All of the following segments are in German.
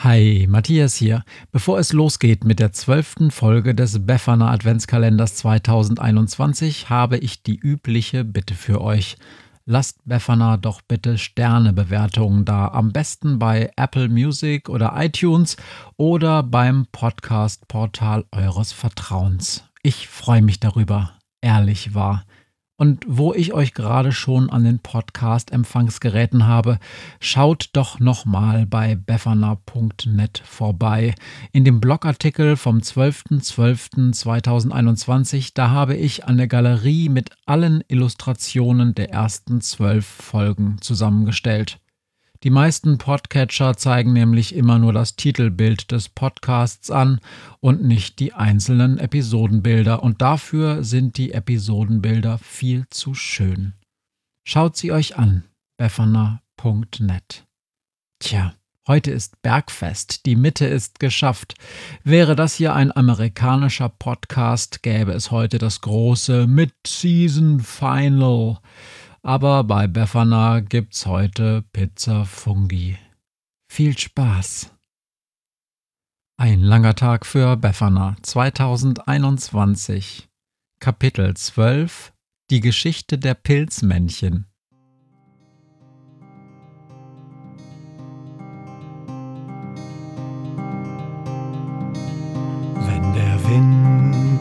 Hi, Matthias hier. Bevor es losgeht mit der zwölften Folge des Befana Adventskalenders 2021, habe ich die übliche Bitte für euch. Lasst Befana doch bitte Sternebewertungen da. Am besten bei Apple Music oder iTunes oder beim Podcast-Portal eures Vertrauens. Ich freue mich darüber. Ehrlich wahr. Und wo ich euch gerade schon an den Podcast-Empfangsgeräten habe, schaut doch nochmal bei befana.net vorbei. In dem Blogartikel vom 12.12.2021, da habe ich eine Galerie mit allen Illustrationen der ersten zwölf Folgen zusammengestellt. Die meisten Podcatcher zeigen nämlich immer nur das Titelbild des Podcasts an und nicht die einzelnen Episodenbilder und dafür sind die Episodenbilder viel zu schön. Schaut sie euch an, befana.net. Tja, heute ist Bergfest, die Mitte ist geschafft. Wäre das hier ein amerikanischer Podcast, gäbe es heute das große Mid-Season Final. Aber bei Befana gibt's heute Pizza Fungi. Viel Spaß! Ein langer Tag für Befana 2021. Kapitel 12 Die Geschichte der Pilzmännchen.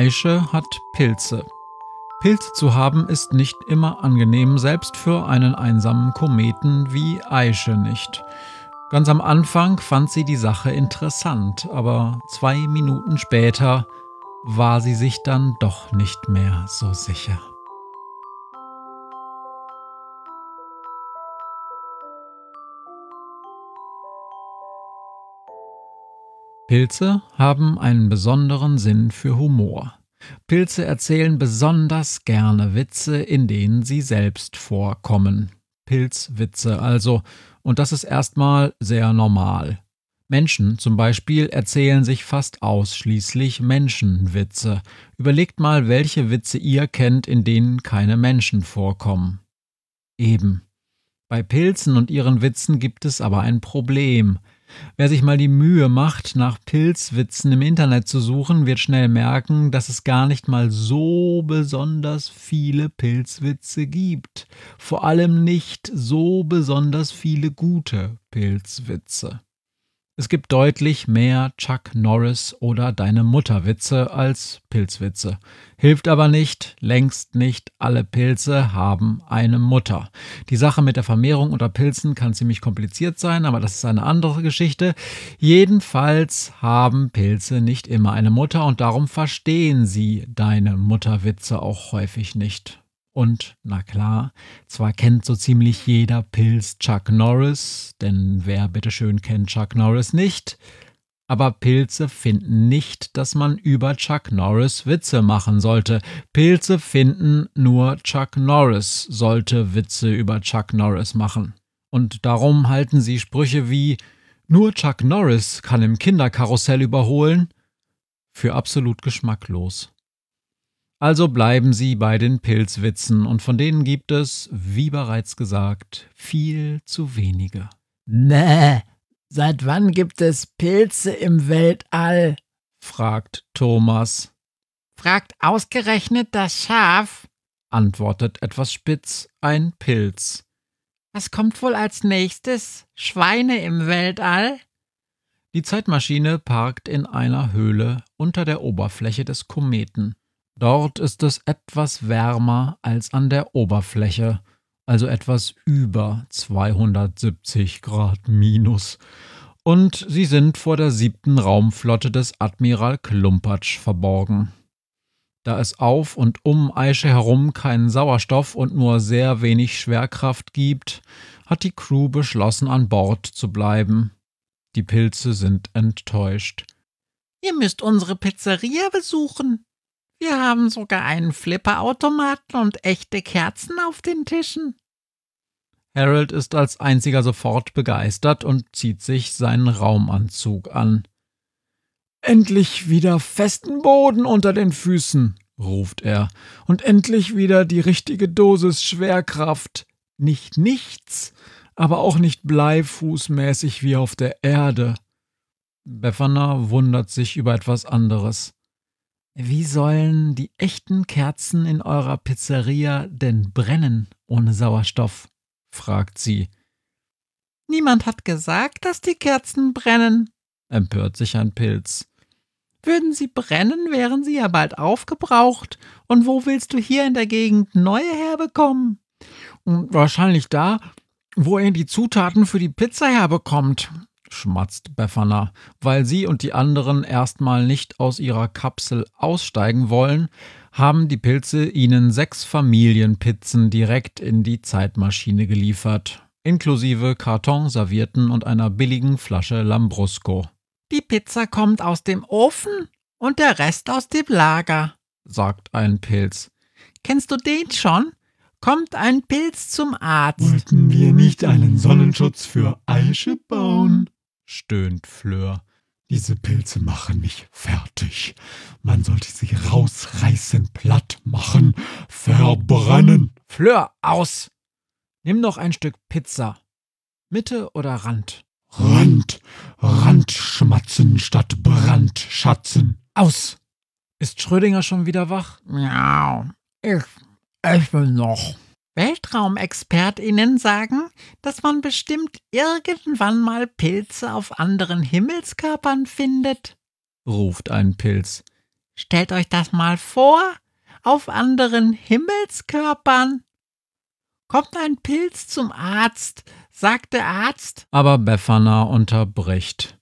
Aische hat Pilze. Pilze zu haben ist nicht immer angenehm, selbst für einen einsamen Kometen wie Aische nicht. Ganz am Anfang fand sie die Sache interessant, aber zwei Minuten später war sie sich dann doch nicht mehr so sicher. Pilze haben einen besonderen Sinn für Humor. Pilze erzählen besonders gerne Witze, in denen sie selbst vorkommen. Pilzwitze also, und das ist erstmal sehr normal. Menschen zum Beispiel erzählen sich fast ausschließlich Menschenwitze. Überlegt mal, welche Witze ihr kennt, in denen keine Menschen vorkommen. Eben. Bei Pilzen und ihren Witzen gibt es aber ein Problem. Wer sich mal die Mühe macht, nach Pilzwitzen im Internet zu suchen, wird schnell merken, dass es gar nicht mal so besonders viele Pilzwitze gibt. Vor allem nicht so besonders viele gute Pilzwitze. Es gibt deutlich mehr Chuck Norris oder deine Mutter Witze als Pilzwitze. Hilft aber nicht, längst nicht alle Pilze haben eine Mutter. Die Sache mit der Vermehrung unter Pilzen kann ziemlich kompliziert sein, aber das ist eine andere Geschichte. Jedenfalls haben Pilze nicht immer eine Mutter und darum verstehen sie deine Mutterwitze auch häufig nicht. Und, na klar, zwar kennt so ziemlich jeder Pilz Chuck Norris, denn wer bitteschön kennt Chuck Norris nicht, aber Pilze finden nicht, dass man über Chuck Norris Witze machen sollte. Pilze finden nur Chuck Norris sollte Witze über Chuck Norris machen. Und darum halten sie Sprüche wie nur Chuck Norris kann im Kinderkarussell überholen für absolut geschmacklos. Also bleiben Sie bei den Pilzwitzen und von denen gibt es, wie bereits gesagt, viel zu wenige. Mäh, Seit wann gibt es Pilze im Weltall? fragt Thomas. Fragt ausgerechnet das Schaf, antwortet etwas spitz ein Pilz. Was kommt wohl als nächstes? Schweine im Weltall? Die Zeitmaschine parkt in einer Höhle unter der Oberfläche des Kometen. Dort ist es etwas wärmer als an der Oberfläche, also etwas über 270 Grad minus. Und sie sind vor der siebten Raumflotte des Admiral Klumpatsch verborgen. Da es auf und um Aische herum keinen Sauerstoff und nur sehr wenig Schwerkraft gibt, hat die Crew beschlossen, an Bord zu bleiben. Die Pilze sind enttäuscht. Ihr müsst unsere Pizzeria besuchen. Wir haben sogar einen Flipperautomaten und echte Kerzen auf den Tischen. Harold ist als einziger sofort begeistert und zieht sich seinen Raumanzug an. Endlich wieder festen Boden unter den Füßen, ruft er, und endlich wieder die richtige Dosis Schwerkraft. Nicht nichts, aber auch nicht bleifußmäßig wie auf der Erde. Befana wundert sich über etwas anderes. Wie sollen die echten Kerzen in eurer Pizzeria denn brennen ohne Sauerstoff? fragt sie. Niemand hat gesagt, dass die Kerzen brennen, empört sich ein Pilz. Würden sie brennen, wären sie ja bald aufgebraucht. Und wo willst du hier in der Gegend neue herbekommen? Wahrscheinlich da, wo er die Zutaten für die Pizza herbekommt, schmatzt Befana, weil sie und die anderen erstmal nicht aus ihrer Kapsel aussteigen wollen, haben die Pilze ihnen sechs Familienpizzen direkt in die Zeitmaschine geliefert, inklusive Karton, Servierten und einer billigen Flasche Lambrusco. Die Pizza kommt aus dem Ofen und der Rest aus dem Lager, sagt ein Pilz. Kennst du den schon? Kommt ein Pilz zum Arzt. Wollten wir nicht einen Sonnenschutz für Aische bauen? Stöhnt Fleur. Diese Pilze machen mich fertig. Man sollte sie rausreißen, platt machen, verbrennen. Fleur, aus! Nimm noch ein Stück Pizza. Mitte oder Rand? Rand, Rand schmatzen statt Brandschatzen. Aus! Ist Schrödinger schon wieder wach? Miau. Ich, ich will noch. WeltraumexpertInnen sagen, dass man bestimmt irgendwann mal Pilze auf anderen Himmelskörpern findet, ruft ein Pilz. Stellt euch das mal vor, auf anderen Himmelskörpern. Kommt ein Pilz zum Arzt, sagt der Arzt. Aber Befana unterbricht.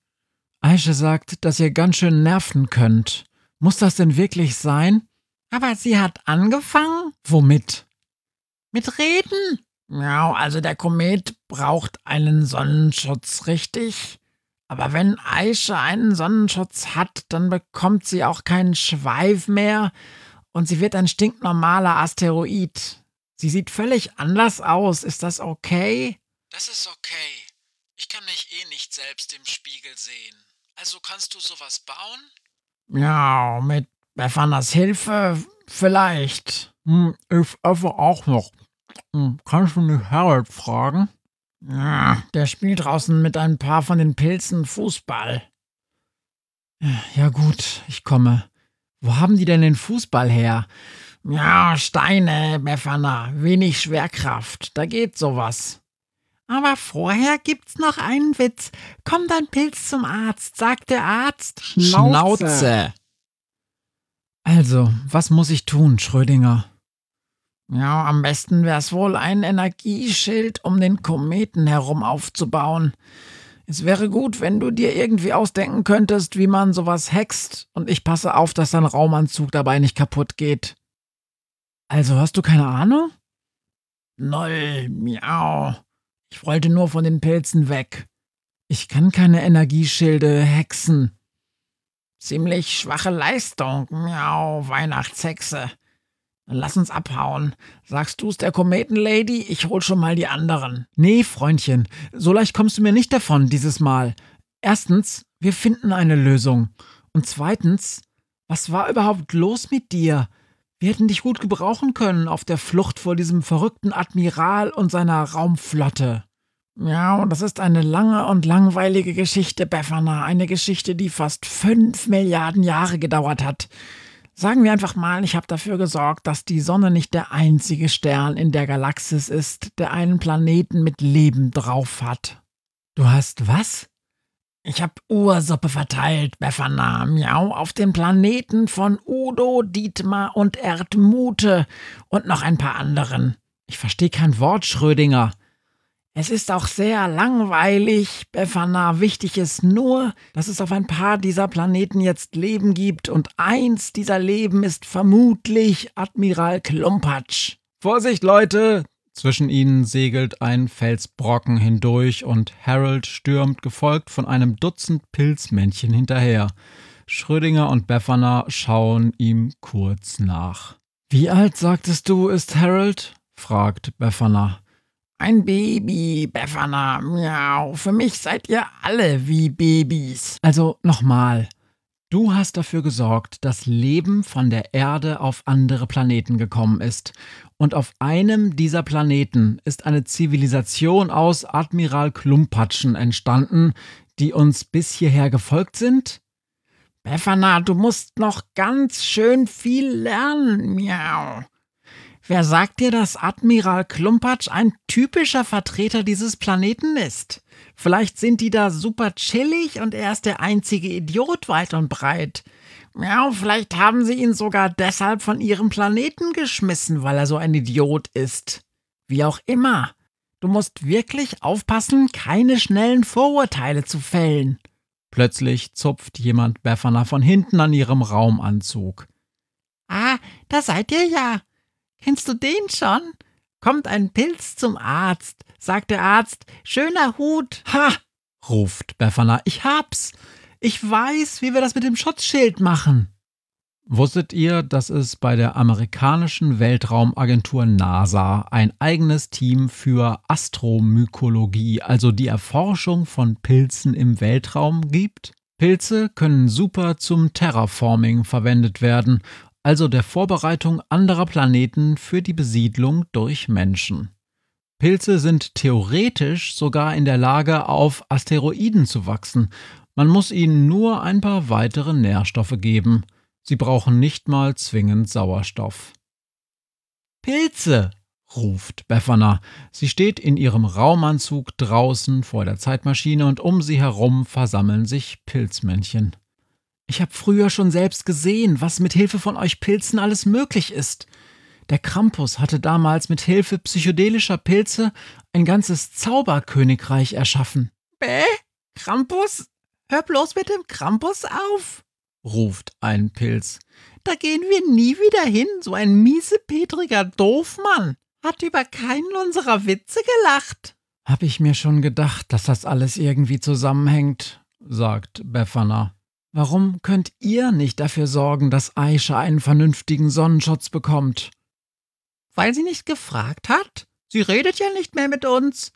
Aische sagt, dass ihr ganz schön nerven könnt. Muss das denn wirklich sein? Aber sie hat angefangen? Womit? Mit Reden? Ja, also der Komet braucht einen Sonnenschutz, richtig? Aber wenn Aische einen Sonnenschutz hat, dann bekommt sie auch keinen Schweif mehr und sie wird ein stinknormaler Asteroid. Sie sieht völlig anders aus. Ist das okay? Das ist okay. Ich kann mich eh nicht selbst im Spiegel sehen. Also kannst du sowas bauen? Ja, mit Befanas Hilfe vielleicht. Hm, ich esse auch noch. Hm, kannst du nicht Harold fragen? Ja, der spielt draußen mit ein paar von den Pilzen Fußball. Ja gut, ich komme. Wo haben die denn den Fußball her? Ja, Steine, Befana, wenig Schwerkraft, da geht sowas. Aber vorher gibt's noch einen Witz. Kommt ein Pilz zum Arzt, sagt der Arzt. Schnauze. Schnauze. Also, was muss ich tun, Schrödinger? Ja, am besten wär's wohl, ein Energieschild um den Kometen herum aufzubauen. Es wäre gut, wenn du dir irgendwie ausdenken könntest, wie man sowas hext, und ich passe auf, dass dein Raumanzug dabei nicht kaputt geht. Also hast du keine Ahnung? Noll, miau. Ich wollte nur von den Pilzen weg. Ich kann keine Energieschilde hexen. Ziemlich schwache Leistung, miau, Weihnachtshexe. Lass uns abhauen. Sagst du's der Kometenlady? Ich hol schon mal die anderen. Nee, Freundchen, so leicht kommst du mir nicht davon dieses Mal. Erstens, wir finden eine Lösung. Und zweitens, was war überhaupt los mit dir? Wir hätten dich gut gebrauchen können auf der Flucht vor diesem verrückten Admiral und seiner Raumflotte. Ja, und das ist eine lange und langweilige Geschichte, Befana. Eine Geschichte, die fast fünf Milliarden Jahre gedauert hat. Sagen wir einfach mal, ich habe dafür gesorgt, dass die Sonne nicht der einzige Stern in der Galaxis ist, der einen Planeten mit Leben drauf hat. Du hast was? Ich hab Ursuppe verteilt, Befana, miau, auf den Planeten von Udo, Dietmar und Erdmute und noch ein paar anderen. Ich verstehe kein Wort, Schrödinger. Es ist auch sehr langweilig, Befana. Wichtig ist nur, dass es auf ein paar dieser Planeten jetzt Leben gibt und eins dieser Leben ist vermutlich Admiral Klumpatsch. Vorsicht, Leute! Zwischen ihnen segelt ein Felsbrocken hindurch und Harold stürmt, gefolgt von einem Dutzend Pilzmännchen hinterher. Schrödinger und Befana schauen ihm kurz nach. Wie alt sagtest du, ist Harold? fragt Befana. Ein Baby, Befana, miau. Für mich seid ihr alle wie Babys. Also nochmal. Du hast dafür gesorgt, dass Leben von der Erde auf andere Planeten gekommen ist. Und auf einem dieser Planeten ist eine Zivilisation aus Admiral Klumpatschen entstanden, die uns bis hierher gefolgt sind? Befana, du musst noch ganz schön viel lernen, miau. Wer sagt dir, dass Admiral Klumpatsch ein typischer Vertreter dieses Planeten ist? Vielleicht sind die da super chillig und er ist der einzige Idiot weit und breit. Ja, vielleicht haben sie ihn sogar deshalb von ihrem Planeten geschmissen, weil er so ein Idiot ist. Wie auch immer. Du musst wirklich aufpassen, keine schnellen Vorurteile zu fällen. Plötzlich zupft jemand Befana von hinten an ihrem Raumanzug. Ah, da seid ihr ja. Kennst du den schon? Kommt ein Pilz zum Arzt, sagt der Arzt, schöner Hut. Ha! ruft Befana, ich hab's. Ich weiß, wie wir das mit dem Schutzschild machen. Wusstet ihr, dass es bei der amerikanischen Weltraumagentur NASA ein eigenes Team für Astromykologie, also die Erforschung von Pilzen im Weltraum gibt? Pilze können super zum Terraforming verwendet werden also der Vorbereitung anderer Planeten für die Besiedlung durch Menschen. Pilze sind theoretisch sogar in der Lage, auf Asteroiden zu wachsen. Man muss ihnen nur ein paar weitere Nährstoffe geben. Sie brauchen nicht mal zwingend Sauerstoff. Pilze, ruft Befana. Sie steht in ihrem Raumanzug draußen vor der Zeitmaschine und um sie herum versammeln sich Pilzmännchen. Ich habe früher schon selbst gesehen, was mit Hilfe von euch Pilzen alles möglich ist. Der Krampus hatte damals mit Hilfe psychedelischer Pilze ein ganzes Zauberkönigreich erschaffen. Bäh? Krampus? Hör bloß mit dem Krampus auf, ruft ein Pilz. Da gehen wir nie wieder hin, so ein miesepetriger Doofmann. Hat über keinen unserer Witze gelacht. Hab ich mir schon gedacht, dass das alles irgendwie zusammenhängt, sagt Befana. Warum könnt ihr nicht dafür sorgen, dass Aisha einen vernünftigen Sonnenschutz bekommt? Weil sie nicht gefragt hat? Sie redet ja nicht mehr mit uns.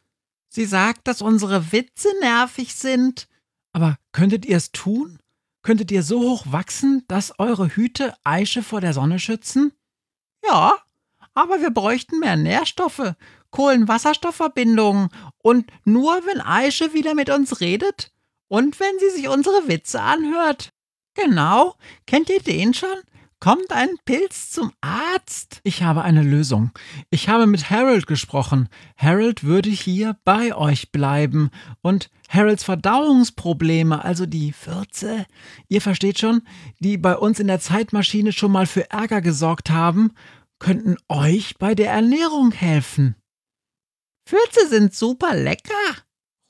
Sie sagt, dass unsere Witze nervig sind. Aber könntet ihr es tun? Könntet ihr so hoch wachsen, dass eure Hüte Aische vor der Sonne schützen? Ja, aber wir bräuchten mehr Nährstoffe, Kohlenwasserstoffverbindungen und nur wenn Aische wieder mit uns redet, und wenn sie sich unsere Witze anhört. Genau, kennt ihr den schon? Kommt ein Pilz zum Arzt? Ich habe eine Lösung. Ich habe mit Harold gesprochen. Harold würde hier bei euch bleiben. Und Harolds Verdauungsprobleme, also die Würze, ihr versteht schon, die bei uns in der Zeitmaschine schon mal für Ärger gesorgt haben, könnten euch bei der Ernährung helfen. Würze sind super lecker,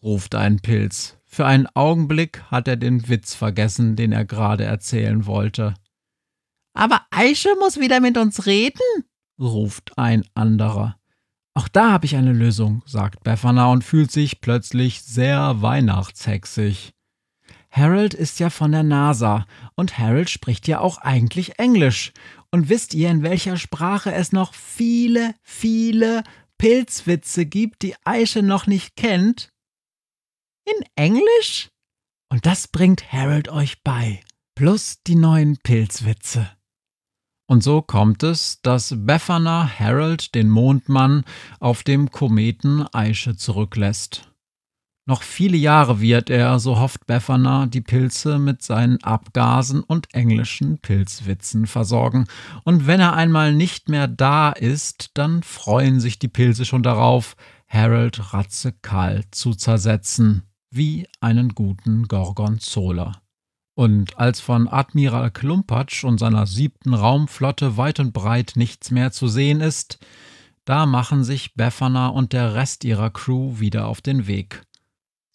ruft ein Pilz. Für einen Augenblick hat er den Witz vergessen, den er gerade erzählen wollte. Aber Aische muss wieder mit uns reden, ruft ein anderer. Auch da habe ich eine Lösung, sagt Befana und fühlt sich plötzlich sehr weihnachtshexig. Harold ist ja von der NASA und Harold spricht ja auch eigentlich Englisch. Und wisst ihr, in welcher Sprache es noch viele, viele Pilzwitze gibt, die Aische noch nicht kennt? In Englisch? Und das bringt Harold euch bei. Plus die neuen Pilzwitze. Und so kommt es, dass Befana Harold den Mondmann auf dem Kometen Aische zurücklässt. Noch viele Jahre wird er, so hofft Befana, die Pilze mit seinen Abgasen und englischen Pilzwitzen versorgen. Und wenn er einmal nicht mehr da ist, dann freuen sich die Pilze schon darauf, Harold Ratzekal zu zersetzen, wie einen guten Gorgonzola. Und als von Admiral Klumpatsch und seiner siebten Raumflotte weit und breit nichts mehr zu sehen ist, da machen sich Befana und der Rest ihrer Crew wieder auf den Weg.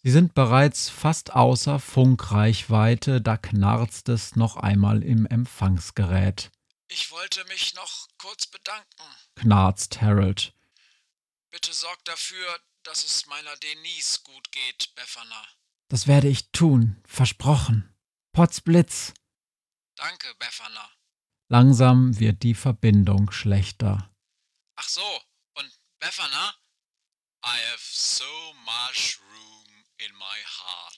Sie sind bereits fast außer Funkreichweite, da knarzt es noch einmal im Empfangsgerät. Ich wollte mich noch kurz bedanken, knarzt Harold. Bitte sorg dafür, dass es meiner Denise gut geht, Befana. Das werde ich tun, versprochen. Potzblitz. Danke, Befana. Langsam wird die Verbindung schlechter. Ach so, und Befana? I have so much room in my heart